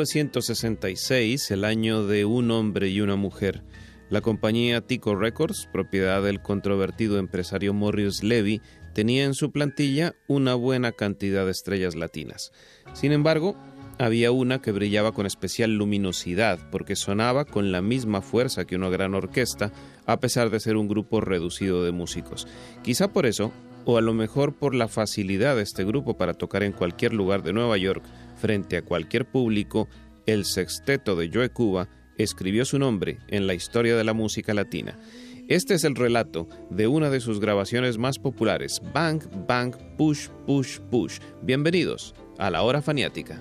1966, el año de un hombre y una mujer, la compañía Tico Records, propiedad del controvertido empresario Morris Levy, tenía en su plantilla una buena cantidad de estrellas latinas. Sin embargo, había una que brillaba con especial luminosidad porque sonaba con la misma fuerza que una gran orquesta, a pesar de ser un grupo reducido de músicos. Quizá por eso, o a lo mejor por la facilidad de este grupo para tocar en cualquier lugar de Nueva York, frente a cualquier público, el sexteto de Joe Cuba escribió su nombre en la historia de la música latina. Este es el relato de una de sus grabaciones más populares, Bang, Bang, Push, Push, Push. Bienvenidos a la hora faniática.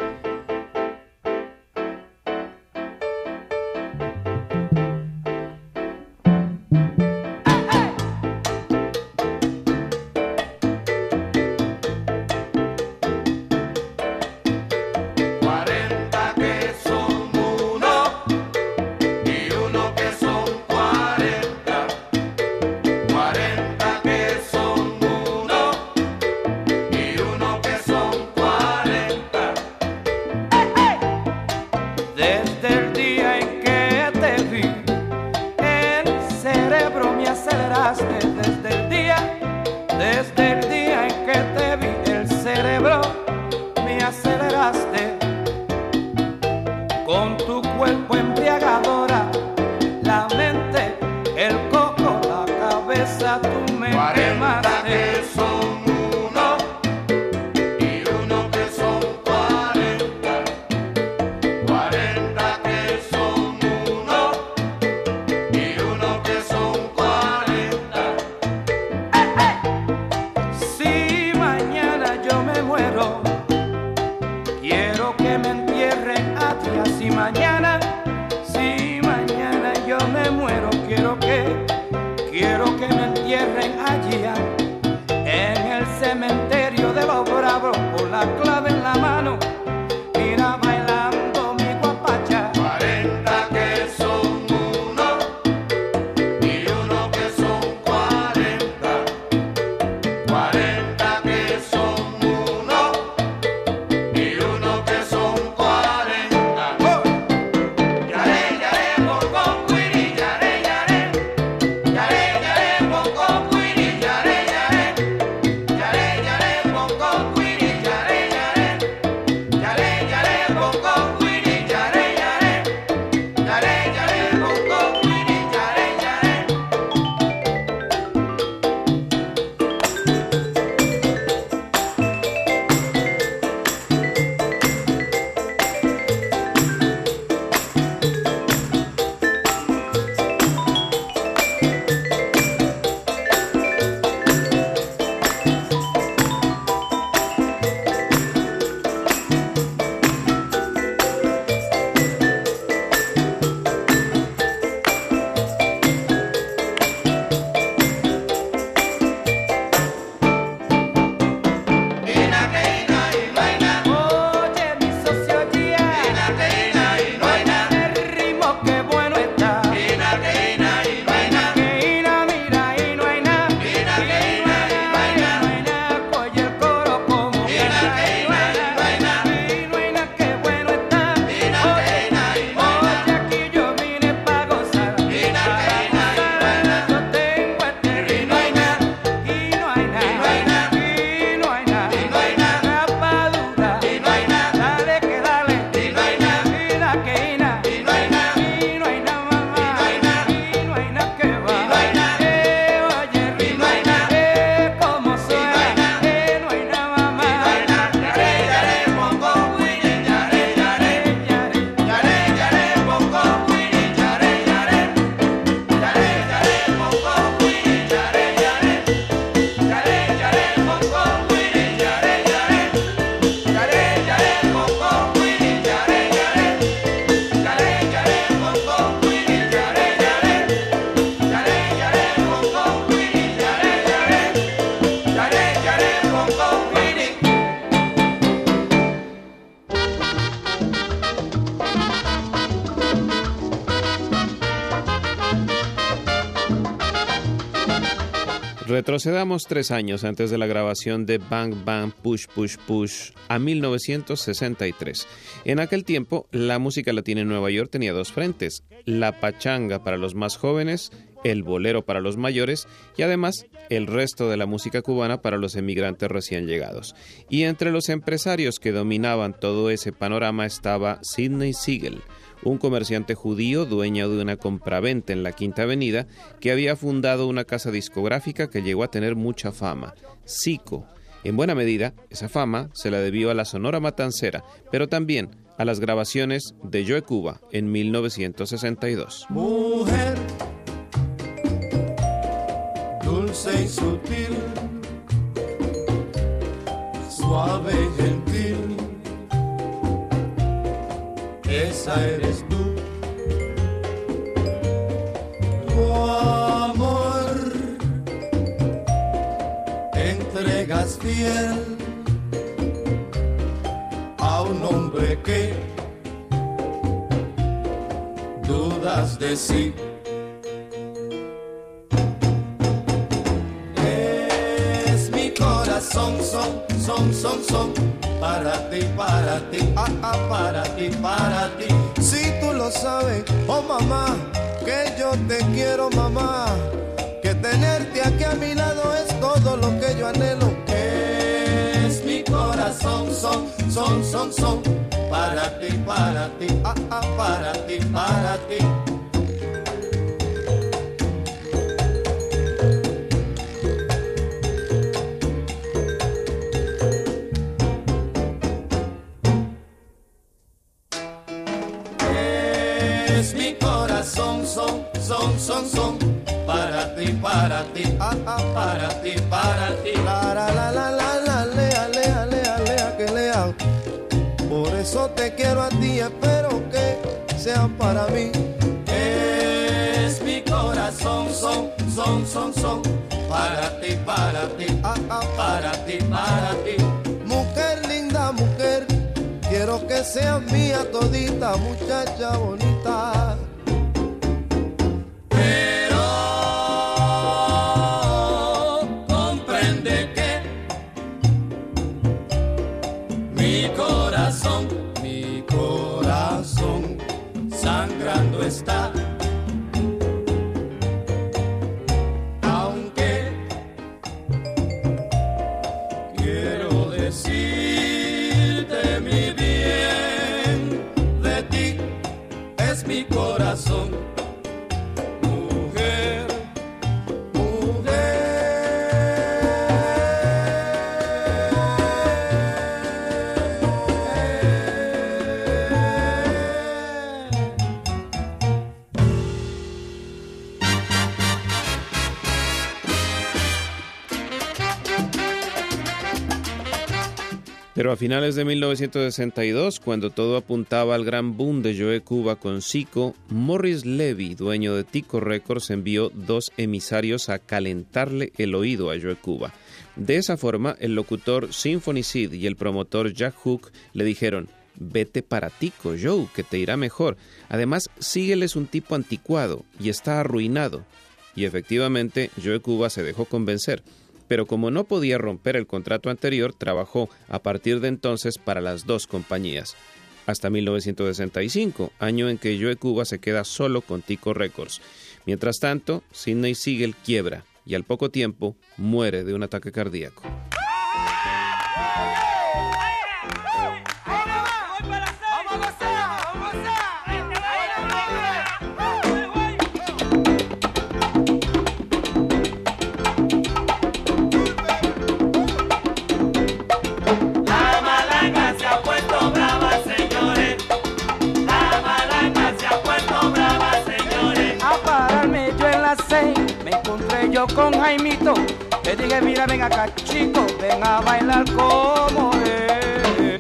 Retrocedamos tres años antes de la grabación de Bang Bang Push Push Push a 1963. En aquel tiempo, la música latina en Nueva York tenía dos frentes, la pachanga para los más jóvenes, el bolero para los mayores y además el resto de la música cubana para los emigrantes recién llegados. Y entre los empresarios que dominaban todo ese panorama estaba Sidney Siegel, un comerciante judío dueño de una compraventa en la Quinta Avenida que había fundado una casa discográfica que llegó a tener mucha fama, Zico. En buena medida, esa fama se la debió a la Sonora Matancera, pero también a las grabaciones de Joe Cuba en 1962. Mujer, dulce y sutil, suave esa eres tú. Tu amor, entregas fiel a un hombre que dudas de sí. Es mi corazón, son, son, son, son para ti, para ti, ah, ah, para ti, para ti. Si tú lo sabes, oh mamá, que yo te quiero, mamá, que tenerte aquí a mi lado es todo lo que yo anhelo. Que es mi corazón, son, son, son, son, para ti, para ti, ah, ah, para ti, para ti, para ti. La, la, la, la, la, lea, lea, lea, lea, que lea. Por eso te quiero a ti, espero que sea para mí. Es mi corazón, son, son, son, son, para ti, para ti, ah, ah, para ti, para ti. Mujer linda, mujer, quiero que seas mía todita, muchacha bonita. Pero a finales de 1962, cuando todo apuntaba al gran boom de Joe Cuba con Zico, Morris Levy, dueño de Tico Records, envió dos emisarios a calentarle el oído a Joe Cuba. De esa forma, el locutor Symphony Sid y el promotor Jack Hook le dijeron, vete para Tico, Joe, que te irá mejor. Además, Sigel es un tipo anticuado y está arruinado. Y efectivamente, Joe Cuba se dejó convencer pero como no podía romper el contrato anterior, trabajó a partir de entonces para las dos compañías. Hasta 1965, año en que Joe Cuba se queda solo con Tico Records. Mientras tanto, Sidney Siegel quiebra y al poco tiempo muere de un ataque cardíaco. Con Jaimito, le dije, mira, ven acá, chico, ven a bailar como es.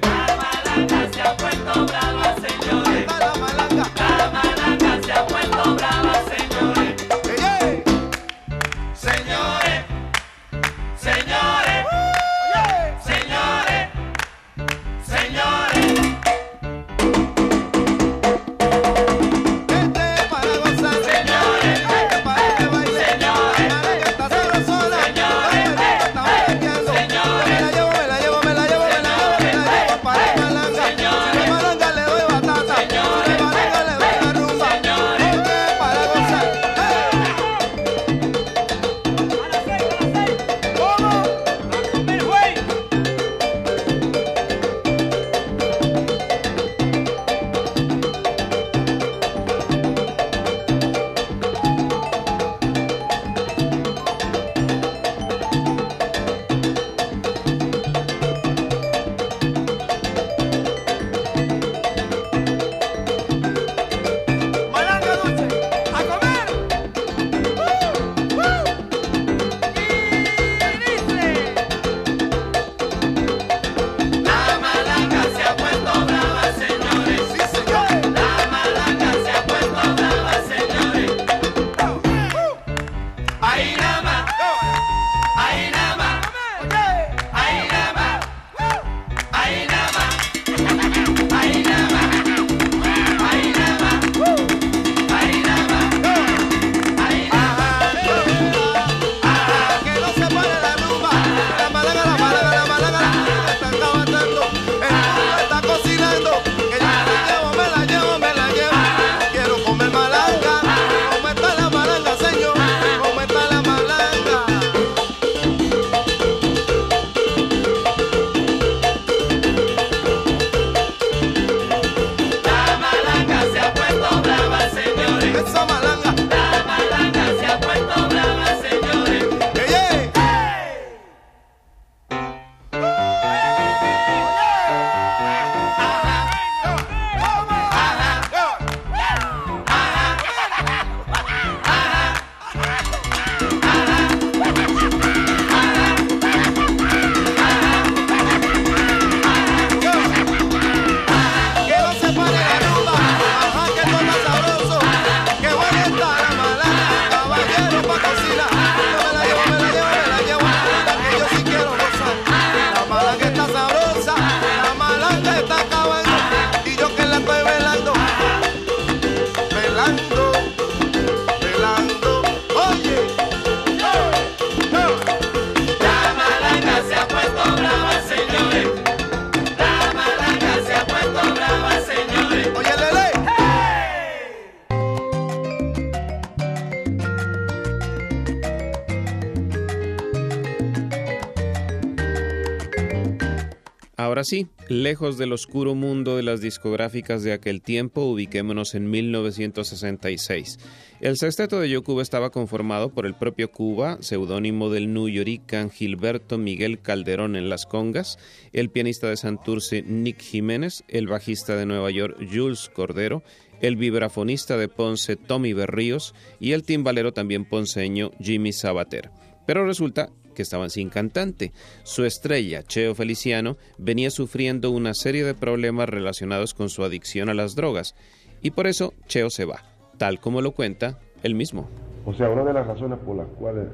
Lejos del oscuro mundo de las discográficas de aquel tiempo, ubiquémonos en 1966. El sexteto de Yo Cuba estaba conformado por el propio Cuba, seudónimo del nuyorican Gilberto Miguel Calderón en las congas, el pianista de Santurce Nick Jiménez, el bajista de Nueva York Jules Cordero, el vibrafonista de Ponce Tommy Berríos y el timbalero también ponceño Jimmy Sabater. Pero resulta que estaban sin cantante. Su estrella, Cheo Feliciano, venía sufriendo una serie de problemas relacionados con su adicción a las drogas, y por eso Cheo se va, tal como lo cuenta él mismo. O sea, una de las razones por las cuales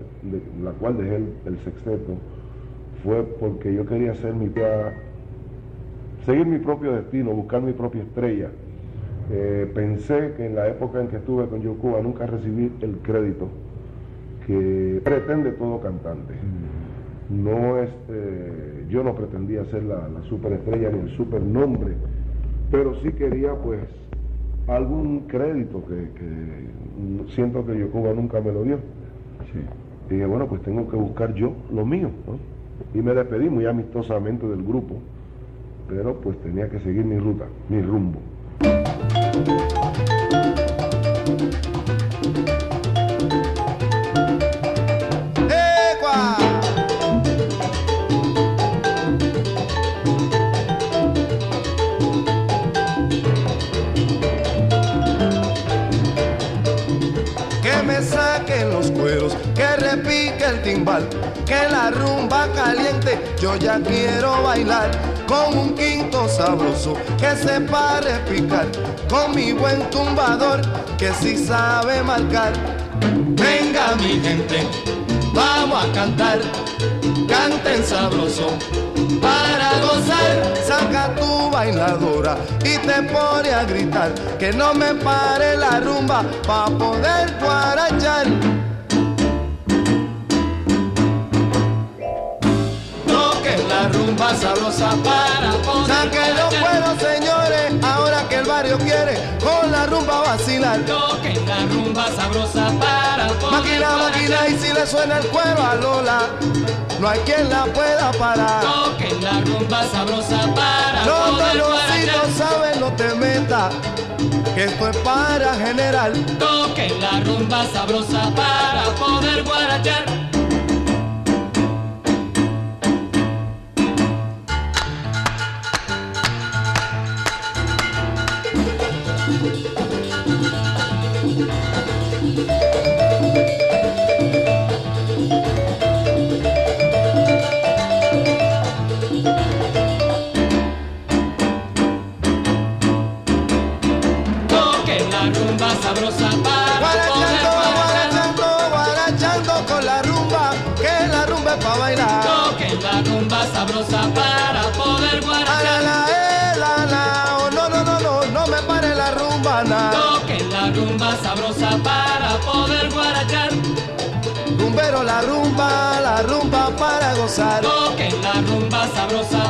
la cual dejé el, el, sexteto fue porque yo quería hacer mi seguir mi propio destino, buscar mi propia estrella. Eh, pensé que en la época en que estuve con Yocuba nunca recibí el crédito que pretende todo cantante. No es, eh, yo no pretendía ser la, la superestrella ni el supernombre, pero sí quería pues algún crédito que, que siento que Yocuba nunca me lo dio. Y dije, bueno, pues tengo que buscar yo lo mío. ¿no? Y me despedí muy amistosamente del grupo, pero pues tenía que seguir mi ruta, mi rumbo. Que la rumba caliente, yo ya quiero bailar con un quinto sabroso que se pare picar, con mi buen tumbador que sí sabe marcar. Venga mi gente, vamos a cantar, canten sabroso para gozar. Saca tu bailadora y te pone a gritar que no me pare la rumba pa poder guarachar. Toquen la rumba sabrosa para poder Saquen los cueros, señores, ahora que el barrio quiere con la rumba vacilar. Toquen la rumba sabrosa para poder Máquina, máquina, y si le suena el cuero a Lola, no hay quien la pueda parar. Toquen la rumba sabrosa para No, no, poder no, si guarachar. no sabes, no te metas, que esto es para general. Toquen la rumba sabrosa para poder guarachar. Sabrosa para Guarachando, guarachar. guarachando, guarachando con la rumba, que la rumba es para bailar. Toquen la rumba sabrosa para poder A la guarachar. la, eh, la la, oh, no, no, no, no, no me pare la rumba, na. Toquen la rumba sabrosa para poder guarachar. Rumbero la rumba, la rumba para gozar. Toquen la rumba sabrosa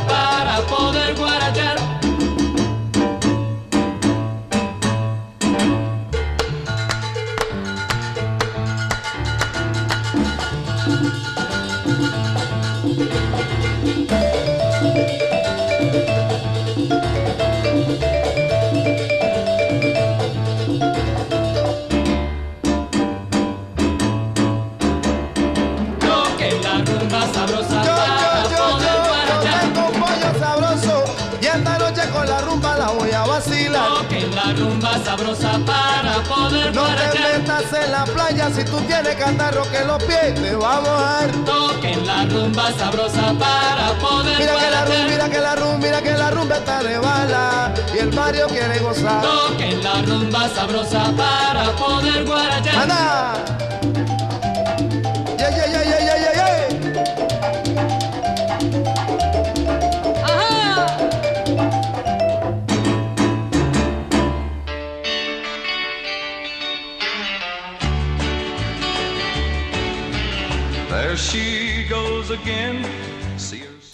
en la playa si tú tienes catarro que los pies te va a mojar. Toquen la rumba sabrosa para poder Mira que la rumba, mira que la rumba, mira que la rumba está de bala y el barrio quiere gozar. Toquen la rumba sabrosa para poder guarachar. ¡Anda!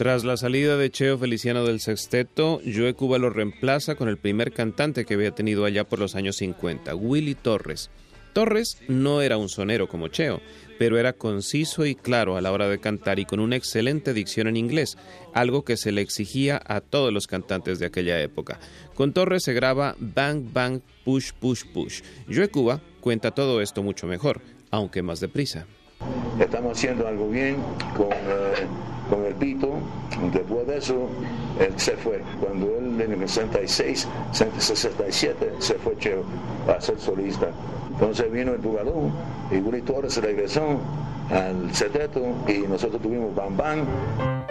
Tras la salida de Cheo Feliciano del sexteto, Joe Cuba lo reemplaza con el primer cantante que había tenido allá por los años 50, Willy Torres. Torres no era un sonero como Cheo, pero era conciso y claro a la hora de cantar y con una excelente dicción en inglés, algo que se le exigía a todos los cantantes de aquella época. Con Torres se graba Bang Bang Push Push Push. Joe Cuba cuenta todo esto mucho mejor, aunque más deprisa. Estamos haciendo algo bien con, eh, con el Pito. Después de eso, él se fue. Cuando él en el 66, 67, se fue Cheo a ser solista. Entonces vino el jugador y Willy Torres regresó al seteto y nosotros tuvimos Bam Bam.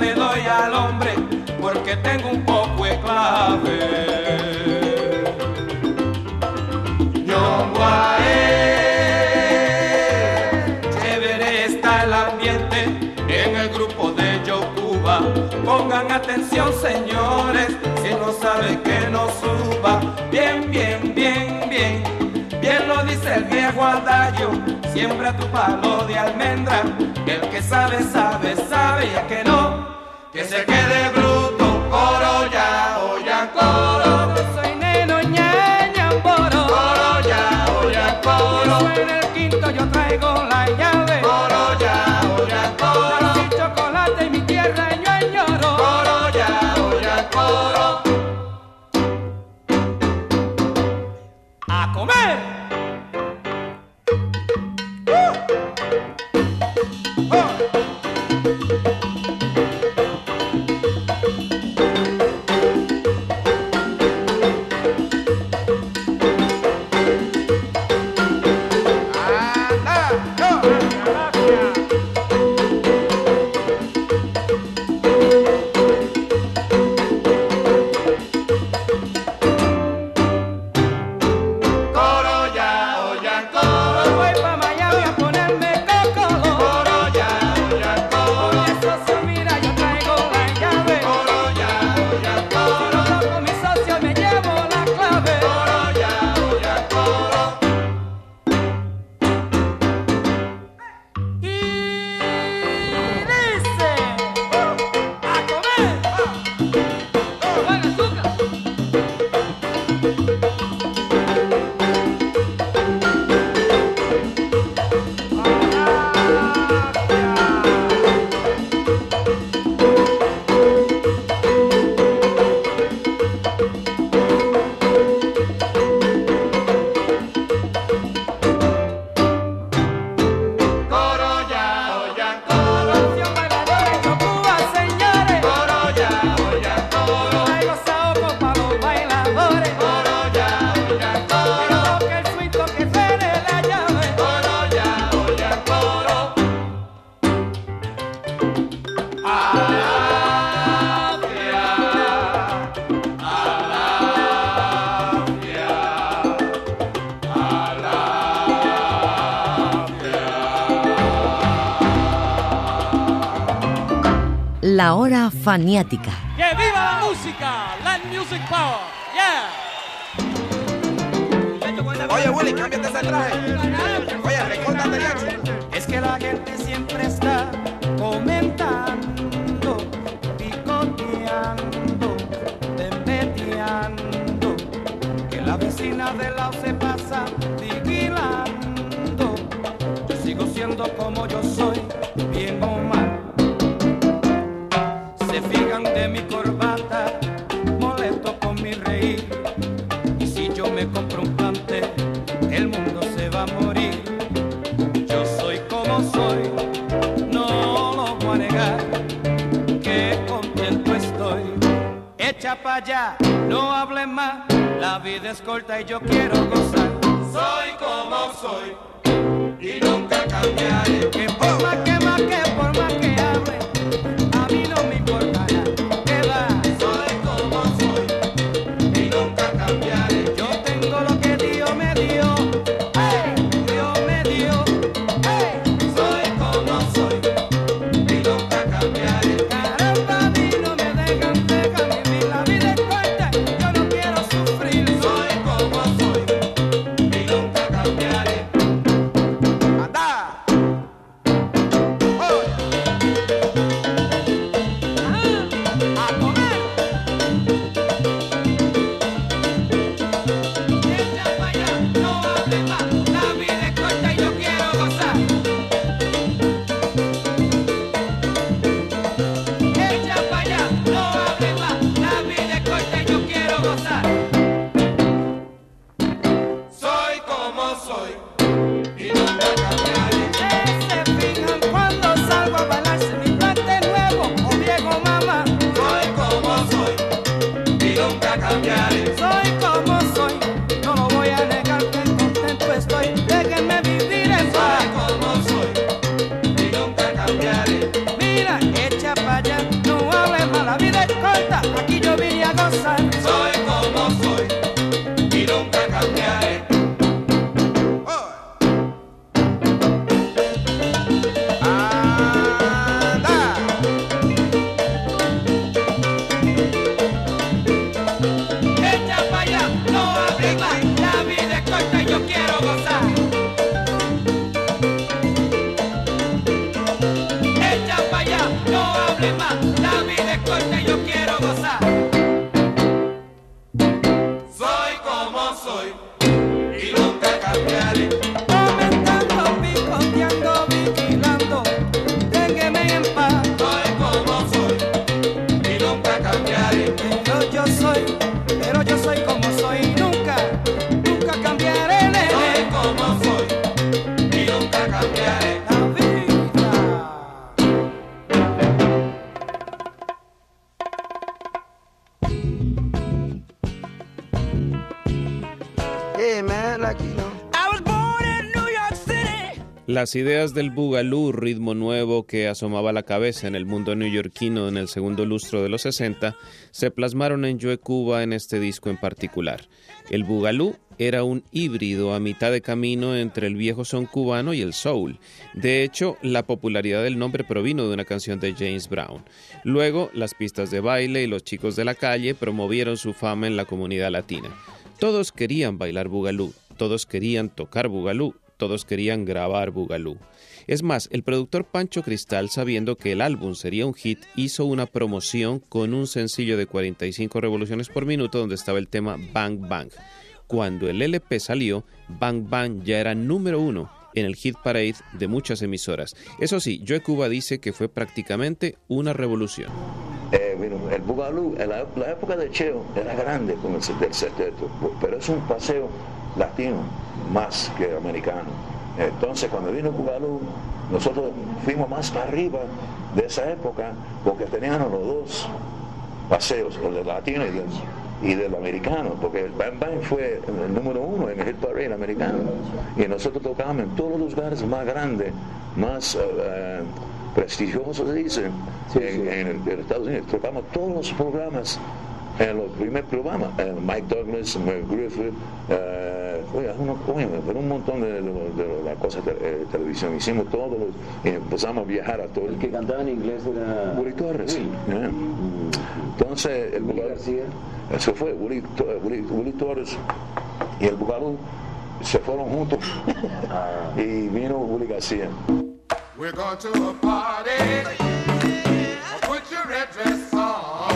Le doy al hombre porque tengo un poco de clave. Ñonguae, chévere está el ambiente en el grupo de Yocuba. Pongan atención, señores, si no sabe que no suba. Bien, bien, bien, bien, bien lo dice el viejo adagio. Siembra tu palo de almendra, sabe, sabe, sabe, y el que no, que se quede bruto. La hora faniática. ¡Que viva la música! Land Music Power. Yeah. Oye, Willy, cámbiate ese traje. Oye, recórtate Es que la gente siempre está comentando, picoteando, tempeteando. Que la vecina de lado se pasa vigilando. Yo sigo siendo como yo soy, no hables más, la vida es corta y yo quiero gozar. Soy como soy y nunca cambiaré. Que por más que más que por más que hable, a mí no me importará. Las ideas del boogaloo, ritmo nuevo que asomaba la cabeza en el mundo neoyorquino en el segundo lustro de los 60, se plasmaron en Joe Cuba en este disco en particular. El boogaloo era un híbrido a mitad de camino entre el viejo son cubano y el soul. De hecho, la popularidad del nombre provino de una canción de James Brown. Luego, las pistas de baile y los chicos de la calle promovieron su fama en la comunidad latina. Todos querían bailar boogaloo, todos querían tocar boogaloo, todos querían grabar boogaloo. Es más, el productor Pancho Cristal, sabiendo que el álbum sería un hit, hizo una promoción con un sencillo de 45 revoluciones por minuto donde estaba el tema Bang Bang. Cuando el LP salió, Bang Bang ya era número uno en el hit parade de muchas emisoras. Eso sí, Joe Cuba dice que fue prácticamente una revolución. Eh, bueno, el Bugalú, en la, época de Cheo era grande con el sexteto, pero es un paseo latino más que americano. Entonces, cuando vino el Bugalú, nosotros fuimos más para arriba de esa época porque teníamos los dos paseos, el del latino y del, y del americano, porque el Bang Bang fue el número uno en el hit parade americano. Y nosotros tocábamos en todos los lugares más grandes, más eh, prestigiosos, se dice, en, en el- en Estados Unidos. Tocamos todos los programas en los primeros programas, eh, Mike Douglas, Mel Griffith, eh, oye, uno, oye, pero un montón de, de, de las cosas de eh, televisión. Hicimos todos los, y empezamos a viajar a todo. El que cantaba en inglés era Willy Torres. Yeah. Entonces, el Willy García. Eso fue, Willy, To- Willy- Willy Torres y el Bugalú se fueron juntos y vino Willy García. We're going to a party. Put your red dress on.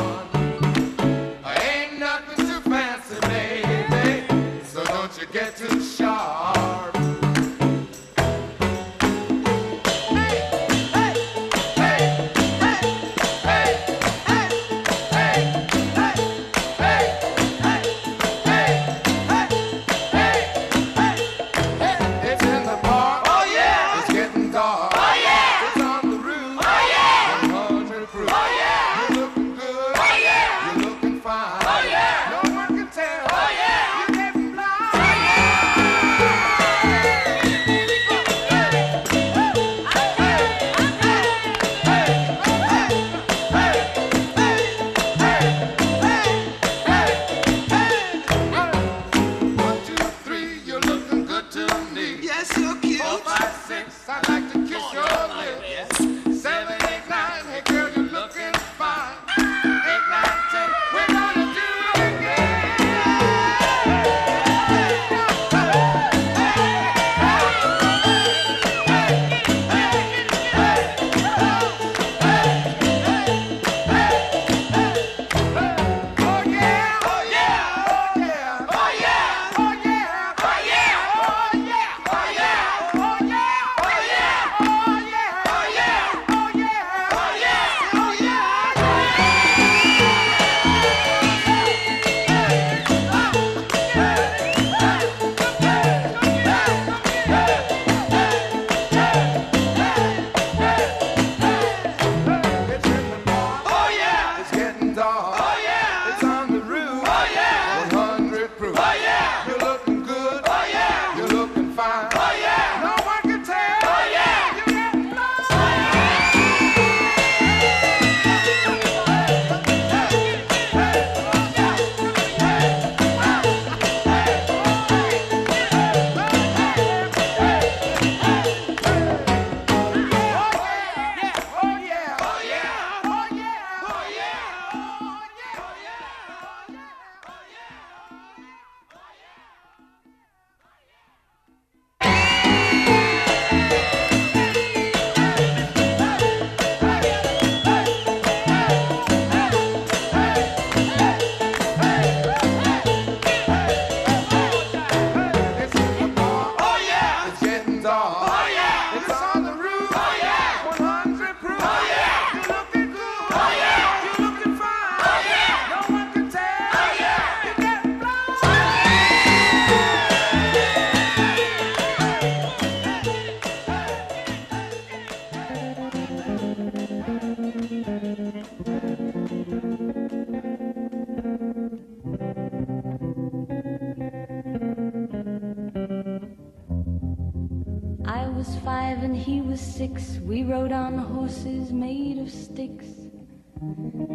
Made of sticks.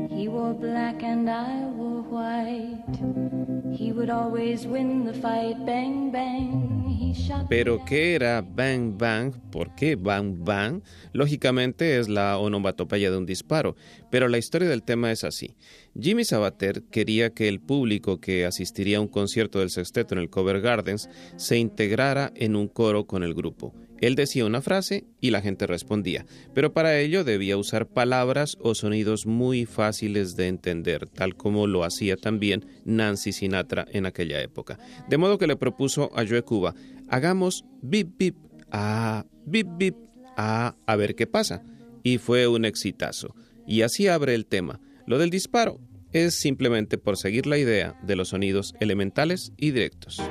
He wore black and I wore white. He would always win the fight. Bang, bang. Pero ¿qué era Bang Bang? ¿Por qué Bang Bang? Lógicamente es la onomatopeya de un disparo, pero la historia del tema es así. Jimmy Sabater quería que el público que asistiría a un concierto del sexteto en el Cover Gardens se integrara en un coro con el grupo. Él decía una frase y la gente respondía, pero para ello debía usar palabras o sonidos muy fáciles de entender, tal como lo hacía también Nancy Sinatra en aquella época. De modo que le propuso a Joe Cuba, hagamos bip bip, ah, bip bip, ah, a ver qué pasa. Y fue un exitazo. Y así abre el tema. Lo del disparo es simplemente por seguir la idea de los sonidos elementales y directos.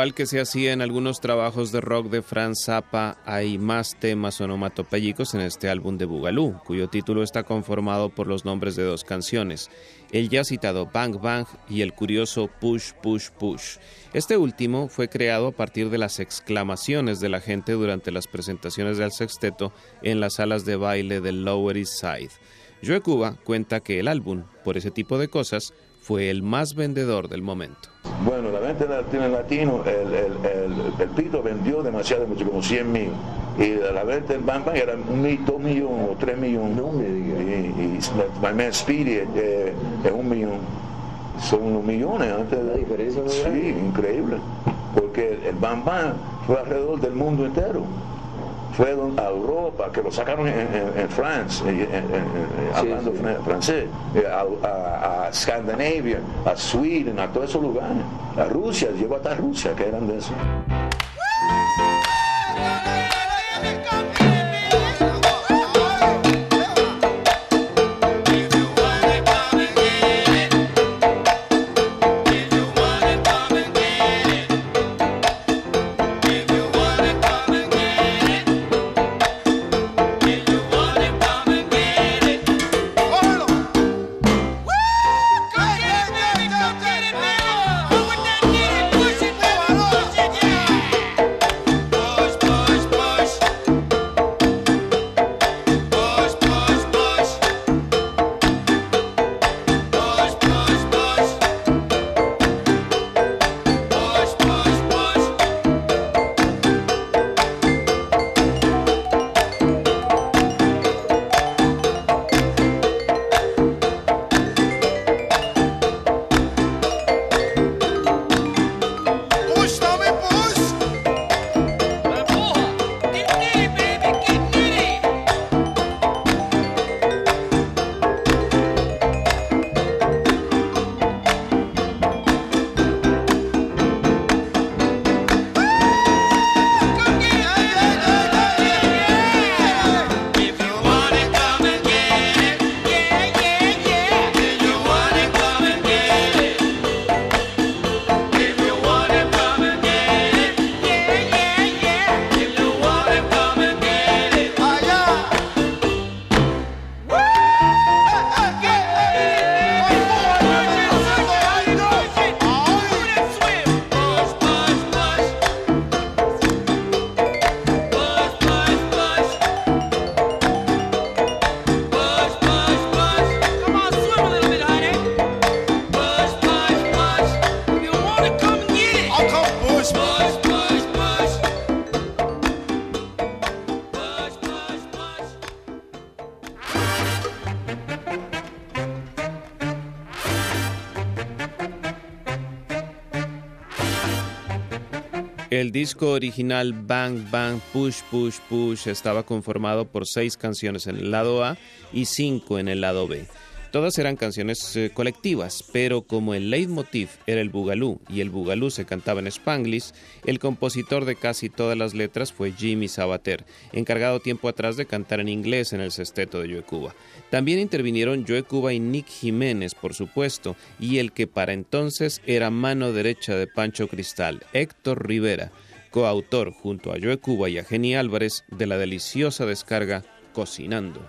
Que se hacía en algunos trabajos de rock de Franz Zappa, hay más temas onomatopéyicos en este álbum de Boogaloo, cuyo título está conformado por los nombres de dos canciones, el ya citado Bang Bang y el curioso Push Push Push. Este último fue creado a partir de las exclamaciones de la gente durante las presentaciones del sexteto en las salas de baile del Lower East Side. Joe Cuba cuenta que el álbum, por ese tipo de cosas, fue el más vendedor del momento. Bueno, la venta latino latino, el, el, el, el, Pito vendió demasiado mucho, como 100 mil. Y la venta en Bang Bang era un mil, dos millones o tres millones. No me digas. Y, y My Man Speedy es, eh, es un millón. Son unos millones antes de... La diferencia Sí, increíble. Porque el Bang Bang fue alrededor del mundo entero fue a Europa, que lo sacaron en, en, en Francia, en, hablando sí. francés, eh, a, a, a Escandinavia, a Sweden, a todos esos lugares, a Rusia, llegó hasta Rusia, que eran de eso. El disco original Bang Bang Push Push Push estaba conformado por seis canciones en el lado A y cinco en el lado B. Todas eran canciones eh, colectivas, pero como el leitmotiv era el bugalú y el bugalú se cantaba en spanglish, el compositor de casi todas las letras fue Jimmy Sabater, encargado tiempo atrás de cantar en inglés en el sexteto de Joe Cuba. También intervinieron Joe Cuba y Nick Jiménez, por supuesto, y el que para entonces era mano derecha de Pancho Cristal, Héctor Rivera, coautor junto a Joe Cuba y a Jenny Álvarez de la deliciosa descarga Cocinando.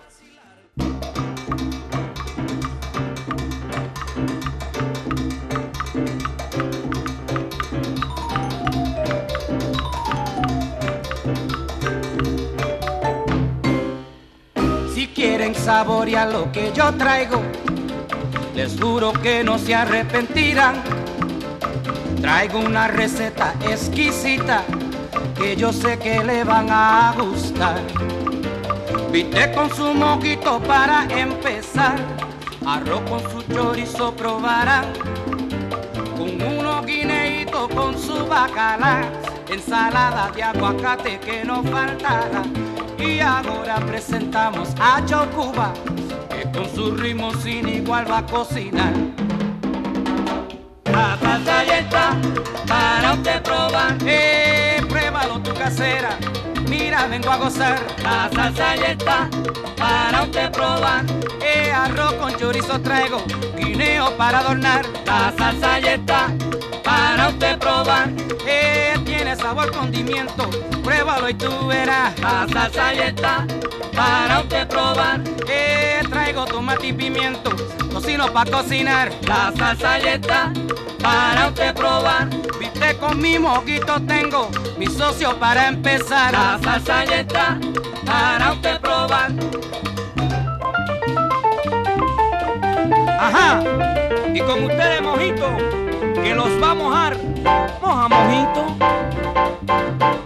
Saborear lo que yo traigo, les juro que no se arrepentirán. Traigo una receta exquisita que yo sé que le van a gustar. Viste con su moquito para empezar, arroz con su chorizo probarán, con unos guineitos con su bacalá, ensalada de aguacate que no faltará. Y ahora presentamos a Chocuba, que con su ritmo sin igual va a cocinar. La salsa ya está para usted probar. Eh, pruébalo tu casera. Mira, vengo a gozar. La salsa ya está para usted probar. Eh, arroz con chorizo traigo, guineo para adornar. La salsa ya está para usted probar. Eh, sabor condimiento, pruébalo y tú verás. La salsa ya está para usted probar. Eh, traigo tomate y pimiento, tocino para cocinar. La salsa ya está para usted probar. Viste con mi moquito tengo mi socio para empezar. La salsa ya está para usted probar. Ajá, y con ustedes mojito, que los va a mojar. Moja mojito.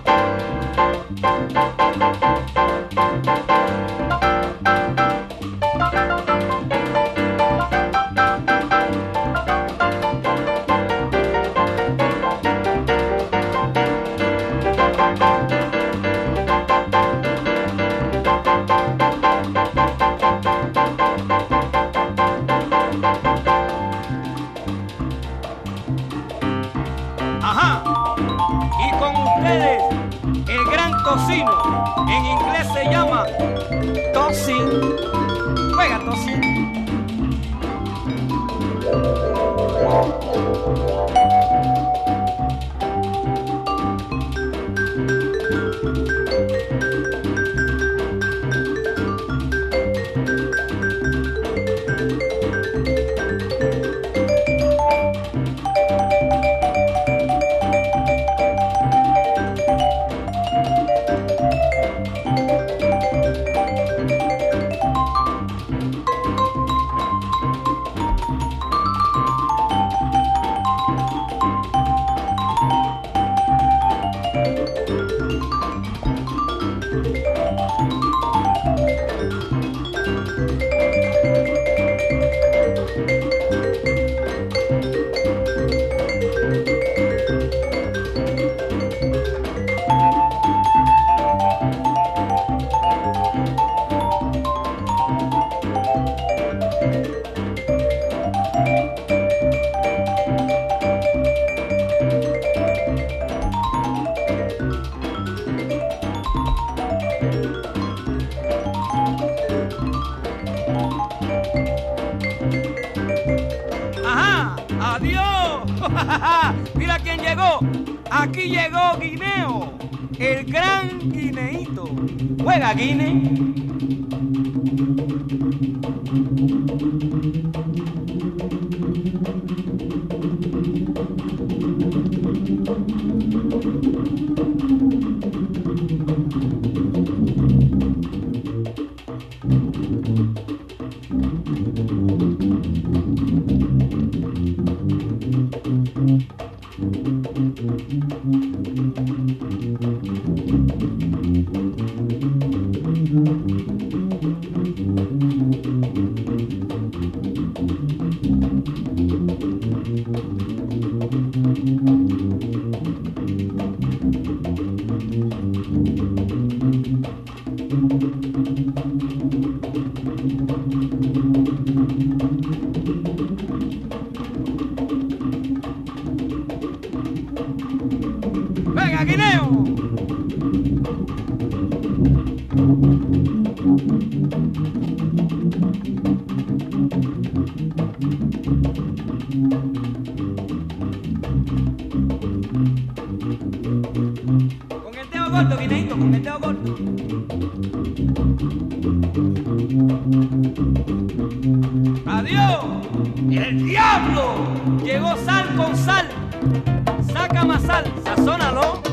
¡Adiós! ¡El diablo! Llegó sal con sal. Saca más sal, sazónalo.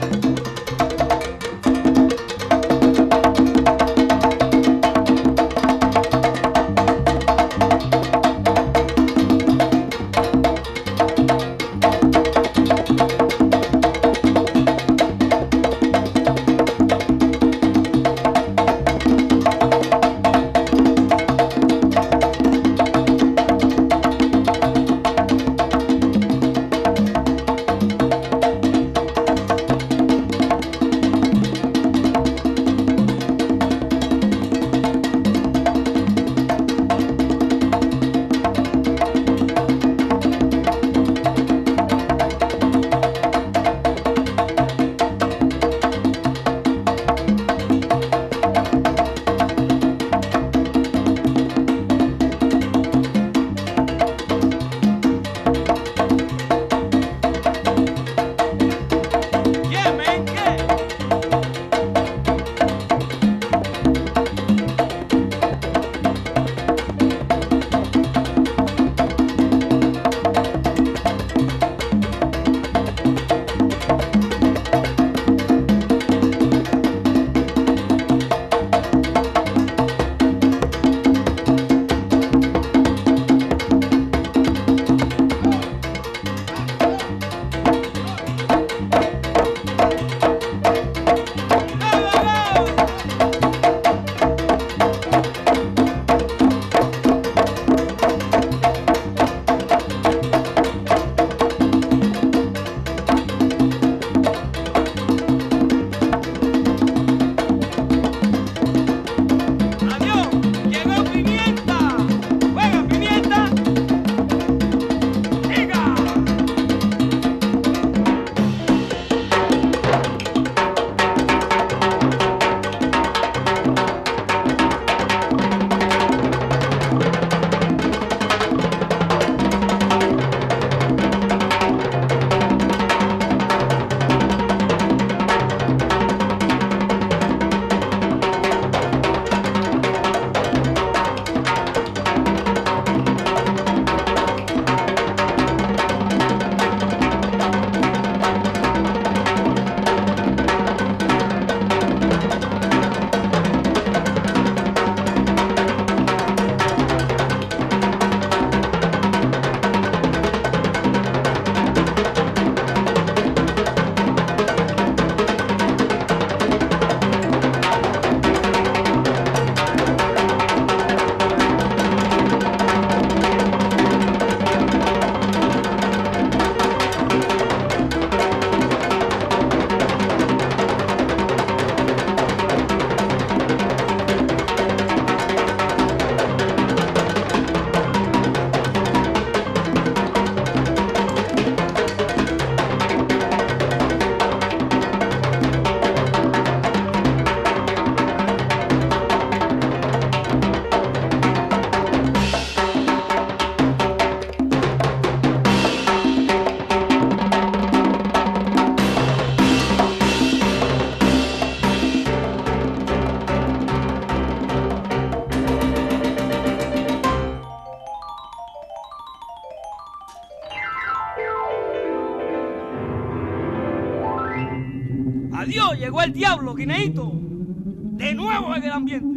Fue el diablo, Guineito. De nuevo en el ambiente.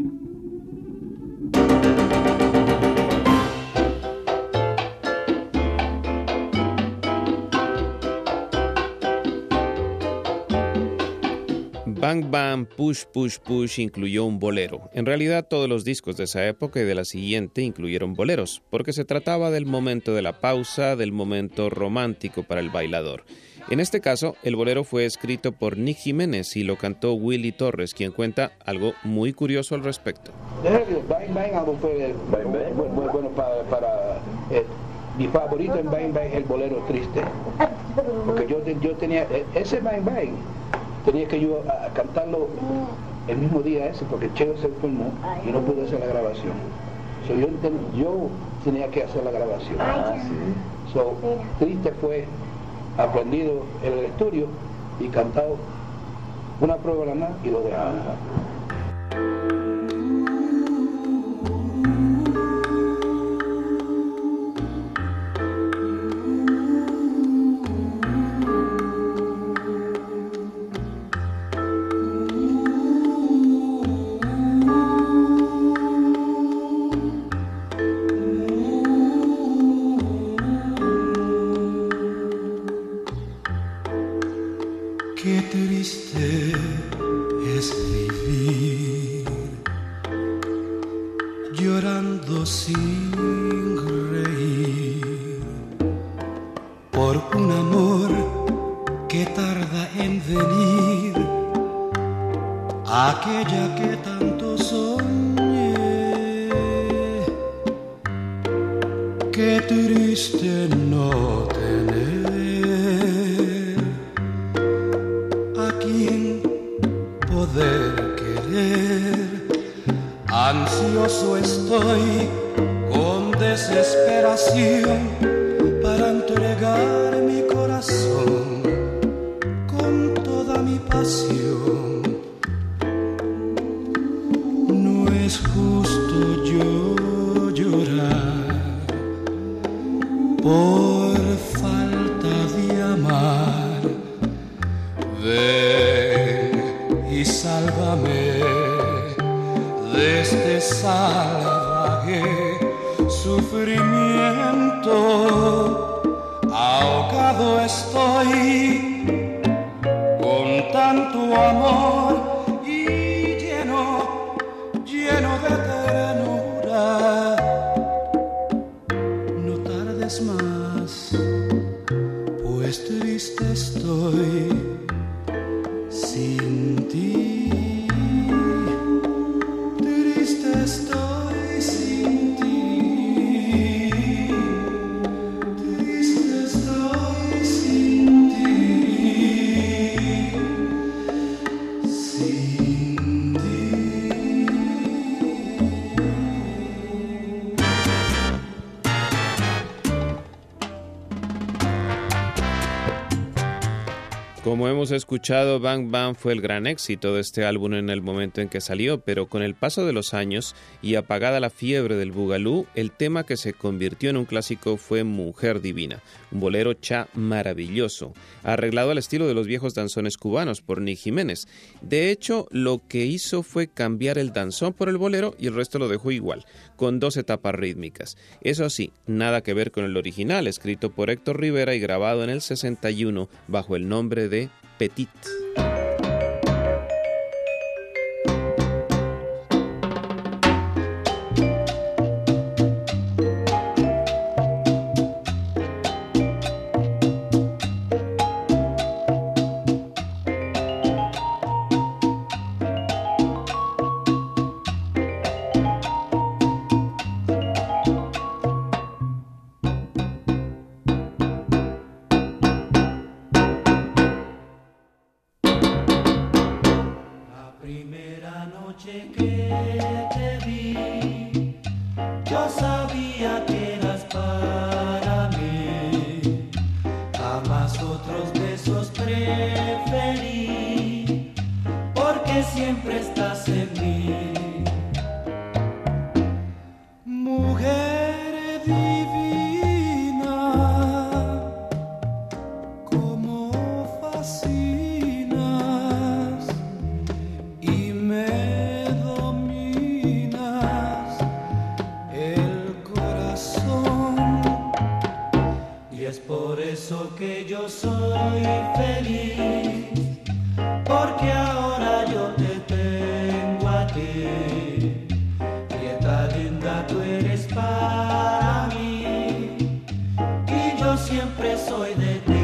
Bang Bang Push Push Push incluyó un bolero. En realidad todos los discos de esa época y de la siguiente incluyeron boleros, porque se trataba del momento de la pausa, del momento romántico para el bailador. En este caso, el bolero fue escrito por Nick Jiménez y lo cantó Willy Torres, quien cuenta algo muy curioso al respecto. Bang Bang algo fue muy bueno para, para eh, mi favorito en Bang Bang es el bolero triste. Porque yo, yo tenía eh, ese Bang Bang tenía que yo a, cantarlo el mismo día ese porque Cheo se enfermó y no pude hacer la grabación. So, yo, yo, tenía que hacer la grabación. So, triste fue aprendido en el estudio y cantado una prueba nada y lo dejamos. Por un amor que tarda en venir, aquella que tanto soñé. Qué triste no tener a quien poder querer. Ansioso estoy con desesperación escuchado, Bang Bang fue el gran éxito de este álbum en el momento en que salió, pero con el paso de los años y apagada la fiebre del bugalú, el tema que se convirtió en un clásico fue Mujer Divina, un bolero cha maravilloso, arreglado al estilo de los viejos danzones cubanos por Nick Jiménez. De hecho, lo que hizo fue cambiar el danzón por el bolero y el resto lo dejó igual, con dos etapas rítmicas. Eso sí, nada que ver con el original, escrito por Héctor Rivera y grabado en el 61 bajo el nombre de Petit. siempre soy de ti.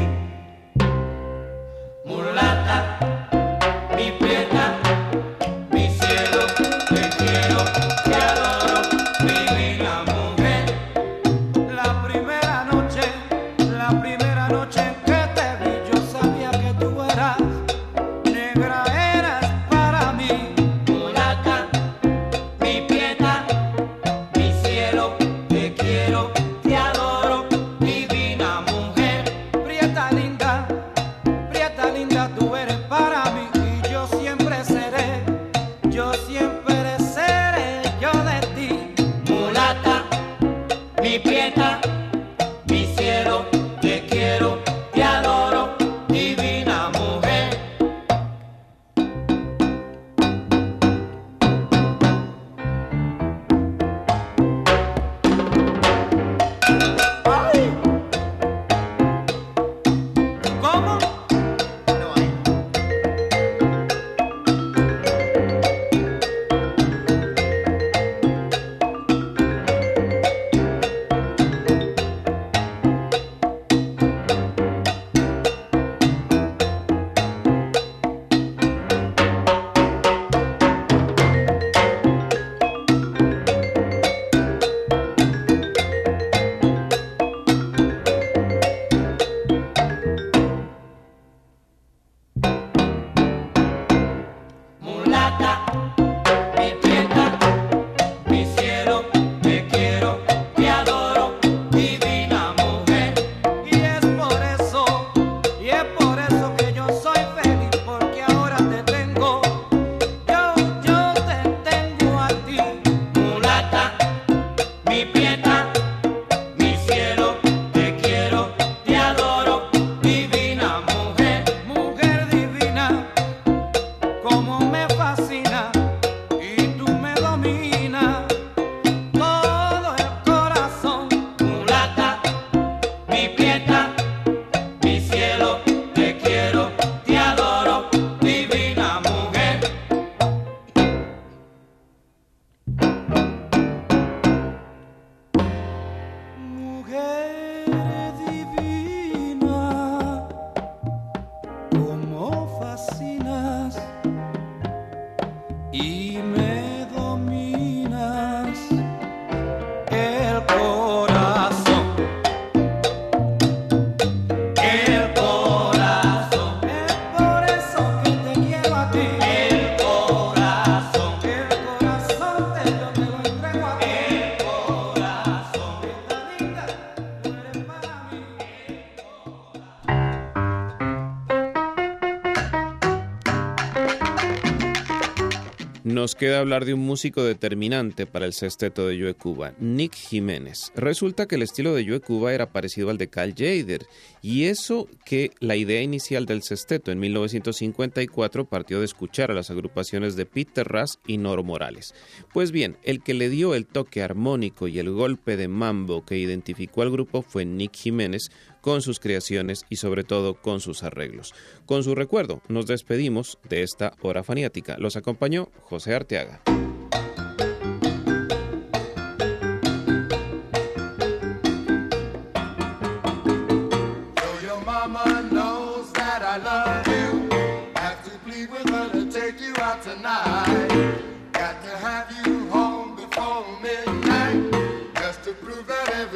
queda hablar de un músico determinante para el sexteto de Joe Cuba, Nick Jiménez. Resulta que el estilo de Joe Cuba era parecido al de Carl Jader, y eso que la idea inicial del sexteto en 1954 partió de escuchar a las agrupaciones de Peter Ras y Nor Morales. Pues bien, el que le dio el toque armónico y el golpe de mambo que identificó al grupo fue Nick Jiménez, con sus creaciones y sobre todo con sus arreglos. Con su recuerdo nos despedimos de esta hora faniática. Los acompañó José Arteaga.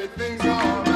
everything's alright.